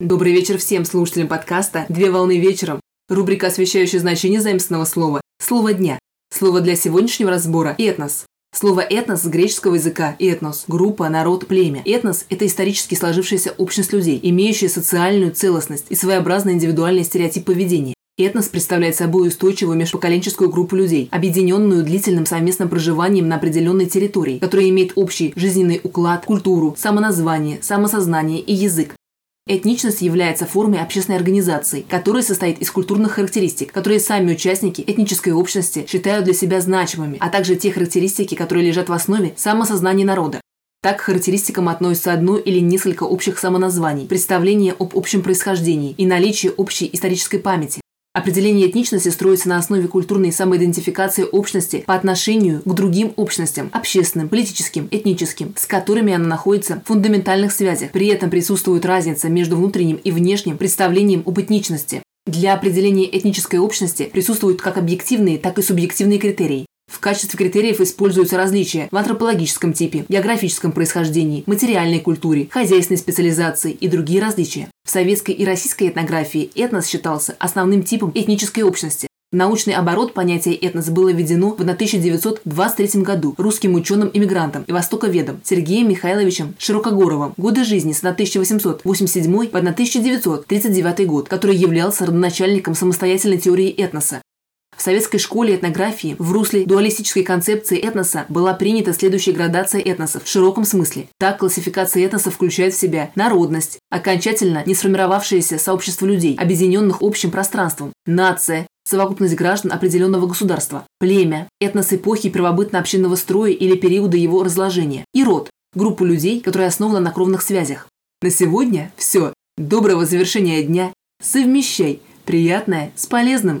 Добрый вечер всем слушателям подкаста «Две волны вечером». Рубрика, освещающая значение заимственного слова «Слово дня». Слово для сегодняшнего разбора – «этнос». Слово «этнос» с греческого языка «этнос» – группа, народ, племя. Этнос – это исторически сложившаяся общность людей, имеющая социальную целостность и своеобразный индивидуальный стереотип поведения. Этнос представляет собой устойчивую межпоколенческую группу людей, объединенную длительным совместным проживанием на определенной территории, которая имеет общий жизненный уклад, культуру, самоназвание, самосознание и язык, Этничность является формой общественной организации, которая состоит из культурных характеристик, которые сами участники этнической общности считают для себя значимыми, а также те характеристики, которые лежат в основе самосознания народа. Так к характеристикам относятся одно или несколько общих самоназваний, представление об общем происхождении и наличие общей исторической памяти, Определение этничности строится на основе культурной самоидентификации общности по отношению к другим общностям – общественным, политическим, этническим, с которыми она находится в фундаментальных связях. При этом присутствует разница между внутренним и внешним представлением об этничности. Для определения этнической общности присутствуют как объективные, так и субъективные критерии. В качестве критериев используются различия в антропологическом типе, географическом происхождении, материальной культуре, хозяйственной специализации и другие различия. В советской и российской этнографии этнос считался основным типом этнической общности. Научный оборот понятие «этнос» было введено в 1923 году русским ученым-иммигрантом и востоковедом Сергеем Михайловичем Широкогоровым. Годы жизни с 1887 по 1939 год, который являлся родоначальником самостоятельной теории этноса. В советской школе этнографии в русле дуалистической концепции этноса была принята следующая градация этносов в широком смысле. Так, классификация этноса включает в себя народность, окончательно не сформировавшееся сообщество людей, объединенных общим пространством, нация, совокупность граждан определенного государства, племя, этнос эпохи первобытно-общинного строя или периода его разложения, и род, группу людей, которая основана на кровных связях. На сегодня все. Доброго завершения дня. Совмещай приятное с полезным.